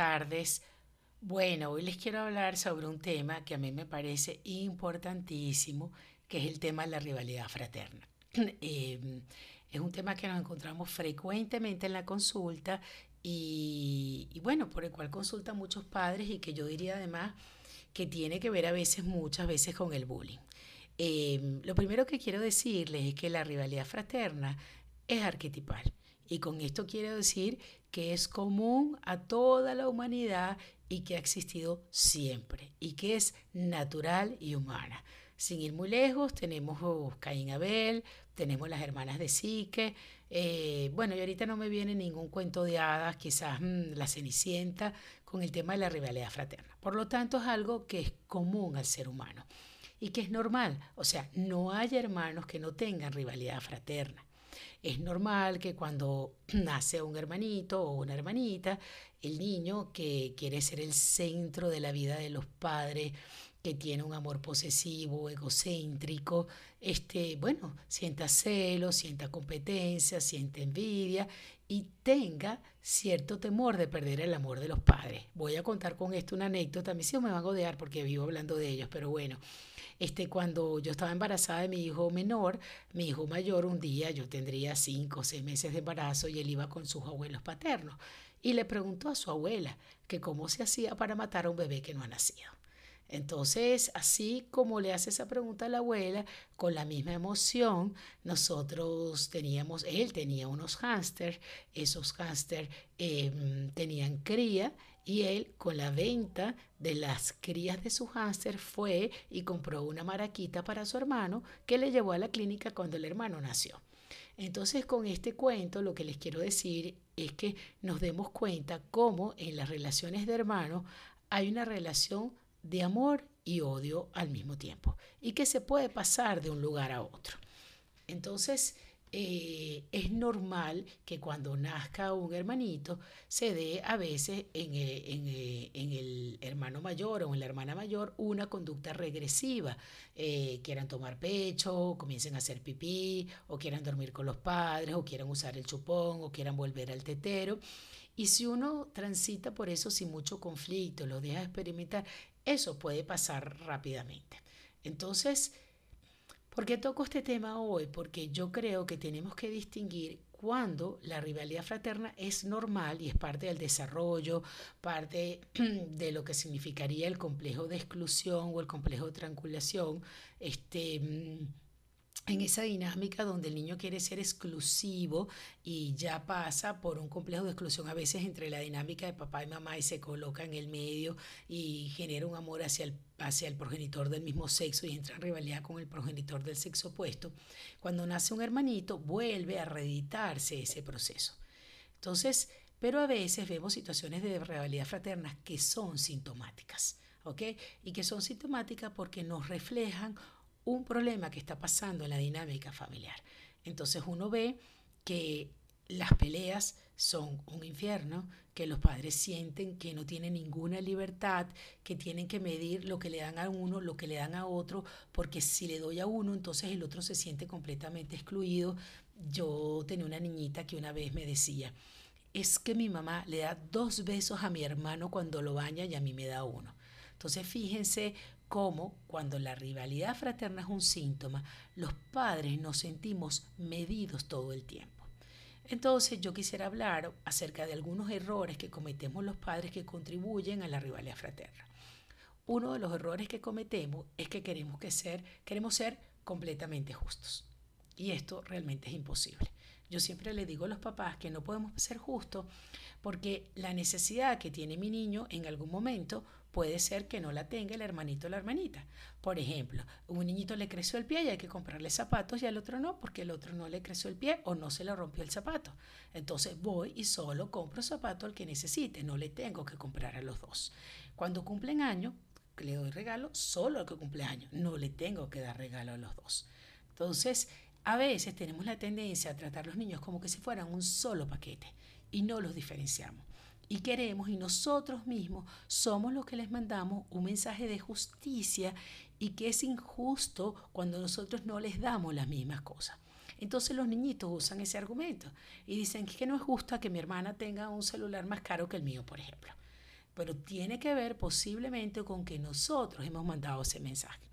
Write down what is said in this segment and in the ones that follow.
tardes. Bueno, hoy les quiero hablar sobre un tema que a mí me parece importantísimo, que es el tema de la rivalidad fraterna. Em, es un tema que nos encontramos frecuentemente en la consulta y, y, bueno, por el cual consultan muchos padres y que yo diría además que tiene que ver a veces, muchas veces con el bullying. Em, lo primero que quiero decirles es que la rivalidad fraterna es arquetipal. Y con esto quiero decir que es común a toda la humanidad y que ha existido siempre y que es natural y humana. Sin ir muy lejos, tenemos oh, Caín Abel, tenemos las hermanas de Sique. Eh, bueno, y ahorita no me viene ningún cuento de hadas, quizás mm, la Cenicienta, con el tema de la rivalidad fraterna. Por lo tanto, es algo que es común al ser humano y que es normal. O sea, no hay hermanos que no tengan rivalidad fraterna. Es normal que cuando nace un hermanito o una hermanita, el niño que quiere ser el centro de la vida de los padres, que tiene un amor posesivo, egocéntrico, este, bueno, sienta celos, sienta competencia, sienta envidia y tenga cierto temor de perder el amor de los padres. Voy a contar con esto una anécdota, a mí sí me van a odiar porque vivo hablando de ellos, pero bueno, este, cuando yo estaba embarazada de mi hijo menor, mi hijo mayor un día, yo tendría cinco o seis meses de embarazo y él iba con sus abuelos paternos y le preguntó a su abuela que cómo se hacía para matar a un bebé que no ha nacido. Entonces, así como le hace esa pregunta a la abuela, con la misma emoción, nosotros teníamos, él tenía unos hámster, esos hámster em, tenían cría y él con la venta de las crías de su hámster fue y compró una maraquita para su hermano que le llevó a la clínica cuando el hermano nació. Entonces con este cuento lo que les quiero decir es que nos demos cuenta cómo en las relaciones de hermanos hay una relación de amor y odio al mismo tiempo y que se puede pasar de un lugar a otro. Entonces, eh, es normal que cuando nazca un hermanito se dé a veces en el, hermano mayor o en la hermana mayor una conducta regresiva. Eh, quieran tomar pecho, comiencen a hacer pipí, o quieran dormir con los padres, o quieran usar el chupón, o quieran volver al tetero. Y si uno transita por eso sin mucho conflicto, lo deja experimentar, eso puede pasar rápidamente. Entonces, ¿por qué toco este tema hoy? Porque yo creo que tenemos que distinguir cuando la rivalidad fraterna es normal y es parte del desarrollo, parte de lo que significaría el complejo de exclusión o el complejo de triangulación, este mm, en esa dinámica donde el niño quiere ser exclusivo y ya pasa por un complejo de exclusión a veces entre la dinámica de papá y mamá y se coloca en el medio y genera un amor hacia el, hacia el progenitor del mismo sexo y entra en rivalidad con el progenitor del sexo opuesto. Cuando nace un hermanito vuelve a reeditarse ese proceso. Entonces, pero a veces vemos situaciones de rivalidad fraterna que son sintomáticas, ¿ok? Y que son sintomáticas porque nos reflejan un problema que está pasando en la dinámica familiar. Entonces uno ve que las peleas son un infierno, que los padres sienten que no tienen ninguna libertad, que tienen que medir lo que le dan a uno, lo que le dan a otro, porque si le doy a uno, entonces el otro se siente completamente excluido. Yo tenía una niñita que una vez me decía, es que mi mamá le da dos besos a mi hermano cuando lo baña y a mí me da uno. Entonces fíjense cómo cuando la rivalidad fraterna es un síntoma, los padres nos sentimos medidos todo el tiempo. Entonces yo quisiera hablar acerca de algunos errores que cometemos los padres que contribuyen a la rivalidad fraterna. Uno de los errores que cometemos es que queremos, que ser, queremos ser completamente justos. Y esto realmente es imposible. Yo siempre le digo a los papás que no podemos ser justos porque la necesidad que tiene mi niño en algún momento puede ser que no la tenga el hermanito o la hermanita. Por ejemplo, un niñito le creció el pie y hay que comprarle zapatos y al otro no, porque el otro no le creció el pie o no se le rompió el zapato. Entonces voy y solo compro zapato al que necesite, no le tengo que comprar a los dos. Cuando cumplen año, le doy regalo solo al que cumple año, no le tengo que dar regalo a los dos. Entonces, a veces tenemos la tendencia a tratar a los niños como que si fueran un solo paquete y no los diferenciamos y queremos y nosotros mismos somos los que les mandamos un mensaje de justicia y que es injusto cuando nosotros no les damos las mismas cosas. Entonces los niñitos usan ese argumento y dicen que no es justo que mi hermana tenga un celular más caro que el mío, por ejemplo. pero tiene que ver posiblemente con que nosotros hemos mandado ese mensaje.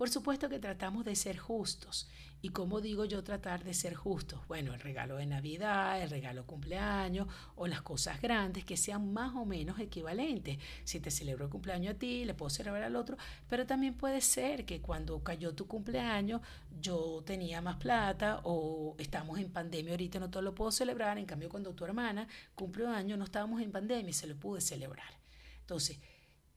Por supuesto que tratamos de ser justos. ¿Y cómo digo yo tratar de ser justos? Bueno, el regalo de Navidad, el regalo cumpleaños o las cosas grandes que sean más o menos equivalentes. Si te celebro el cumpleaños a ti, le puedo celebrar al otro, pero también puede ser que cuando cayó tu cumpleaños yo tenía más plata o estamos en pandemia ahorita no te lo puedo celebrar, en cambio cuando tu hermana cumplió año no estábamos en pandemia y se lo pude celebrar. Entonces,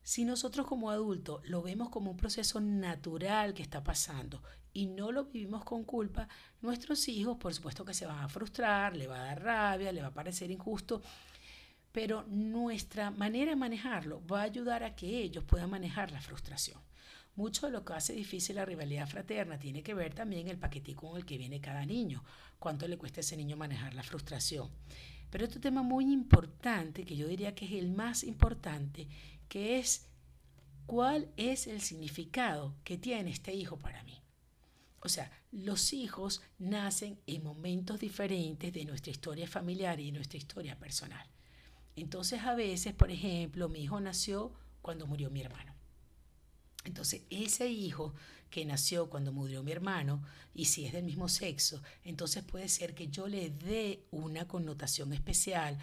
si nosotros como adultos lo vemos como un proceso natural que está pasando y no lo vivimos con culpa, nuestros hijos por supuesto que se van a frustrar, le va a dar rabia, le va a parecer injusto, pero nuestra manera de manejarlo va a ayudar a que ellos puedan manejar la frustración. Mucho de lo que hace difícil la rivalidad fraterna tiene que ver también el paquetico con el que viene cada niño, cuánto le cuesta a ese niño manejar la frustración. Pero otro tema muy importante, que yo diría que es el más importante, que es cuál es el significado que tiene este hijo para mí. O sea, los hijos nacen en momentos diferentes de nuestra historia familiar y de nuestra historia personal. Entonces a veces, por ejemplo, mi hijo nació cuando murió mi hermano. Entonces, ese hijo que nació cuando murió mi hermano, y si es del mismo sexo, entonces puede ser que yo le dé una connotación especial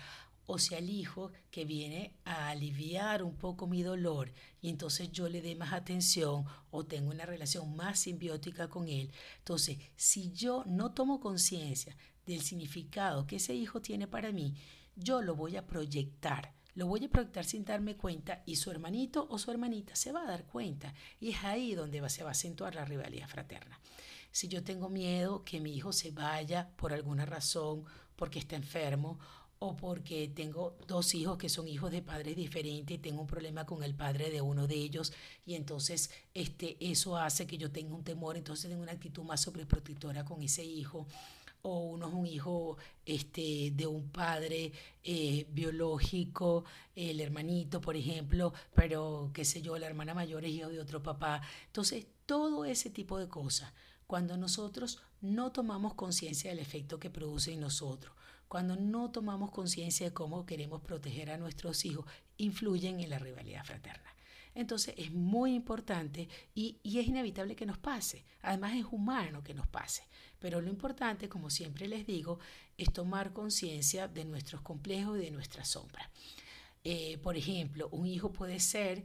o sea el hijo que viene a aliviar un poco mi dolor y entonces yo le dé más atención o tengo una relación más simbiótica con él. Entonces, si yo no tomo conciencia del significado que ese hijo tiene para mí, yo lo voy a proyectar. Lo voy a proyectar sin darme cuenta y su hermanito o su hermanita se va a dar cuenta. Y es ahí donde se va a acentuar la rivalidad fraterna. Si yo tengo miedo que mi hijo se vaya por alguna razón, porque está enfermo o porque tengo dos hijos que son hijos de padres diferentes y tengo un problema con el padre de uno de ellos y entonces este, eso hace que yo tenga un temor, entonces tengo una actitud más sobreprotectora con ese hijo o uno es un hijo este, de un padre eh, biológico, el hermanito, por ejemplo, pero qué sé yo, la hermana mayor es hijo de otro papá. Entonces, todo ese tipo de cosas, cuando nosotros no tomamos conciencia del efecto que produce en nosotros, cuando no tomamos conciencia de cómo queremos proteger a nuestros hijos, influyen en la rivalidad fraterna. Entonces es muy importante y, es inevitable que nos pase. Además es humano que nos pase. Pero lo importante, como siempre les digo, es tomar conciencia de nuestros complejos y de nuestra sombra. Eh, por ejemplo, un hijo puede ser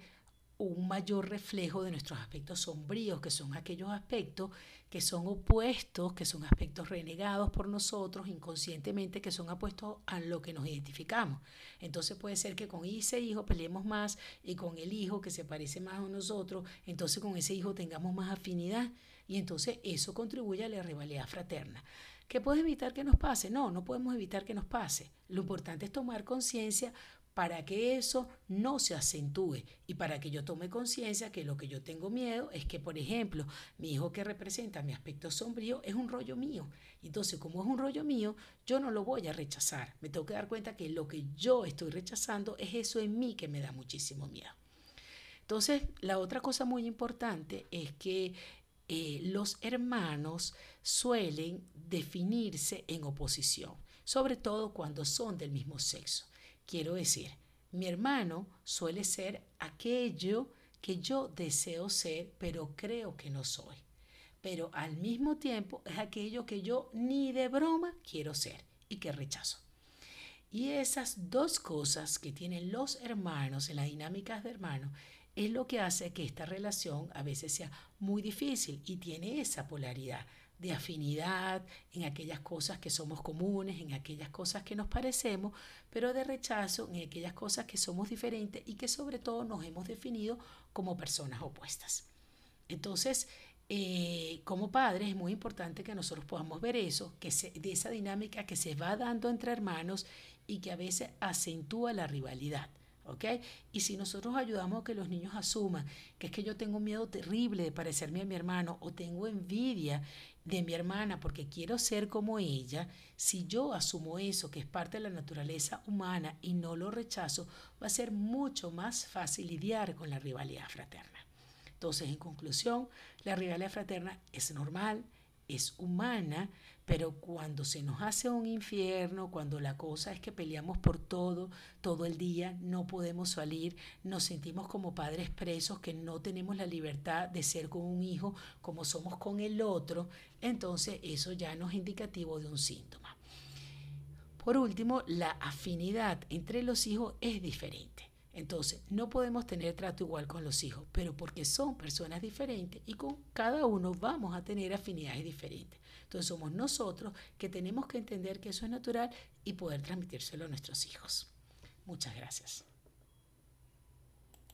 un mayor reflejo de nuestros aspectos sombríos, que son aquellos aspectos que son opuestos, que son aspectos renegados por nosotros inconscientemente, que son opuestos a lo que nos identificamos. Entonces puede ser que con ese hijo peleemos más y con el hijo que se parece más a nosotros, entonces con ese hijo tengamos más afinidad y entonces eso contribuye a la rivalidad fraterna. ¿Qué puede evitar que nos pase? No, no podemos evitar que nos pase. Lo importante es tomar conciencia para que eso no se acentúe y para que yo tome conciencia que lo que yo tengo miedo es que, por ejemplo, mi hijo que representa mi aspecto sombrío es un rollo mío. Entonces, como es un rollo mío, yo no lo voy a rechazar. Me tengo que dar cuenta que lo que yo estoy rechazando es eso en mí que me da muchísimo miedo. Entonces, la otra cosa muy importante es que eh, los hermanos suelen definirse en oposición, sobre todo cuando son del mismo sexo. Quiero decir, mi hermano suele ser aquello que yo deseo ser, pero creo que no soy. Pero al mismo tiempo es aquello que yo ni de broma quiero ser y que rechazo. Y esas dos cosas que tienen los hermanos en las dinámicas de hermanos es lo que hace que esta relación a veces sea muy difícil y tiene esa polaridad de afinidad en aquellas cosas que somos comunes, en aquellas cosas que nos parecemos, pero de rechazo en aquellas cosas que somos diferentes y que sobre todo nos hemos definido como personas opuestas. Entonces, eh, como padres es muy importante que nosotros podamos ver eso, que de esa dinámica que se va dando entre hermanos y que a veces acentúa la rivalidad. Y si nosotros ayudamos a que los niños asuman que es que yo tengo miedo terrible de parecerme a mi hermano o tengo envidia de mi hermana porque quiero ser como ella, si yo asumo eso, que es parte de la naturaleza humana y no lo rechazo, va a ser mucho más fácil lidiar con la rivalidad fraterna. Entonces, en conclusión, la rivalidad fraterna es normal, es humana, pero cuando se nos hace un infierno, cuando la cosa es que peleamos por todo, todo el día, no podemos salir, nos sentimos como padres presos, que no tenemos la libertad de ser con un hijo como somos con el otro, entonces eso ya no es indicativo de un síntoma. Por último, la afinidad entre los hijos es diferente. Entonces, no podemos tener trato igual con los hijos, pero porque son personas diferentes y con cada uno vamos a tener afinidades diferentes. Entonces, somos nosotros que tenemos que entender que eso es natural y poder transmitírselo a nuestros hijos. Muchas gracias.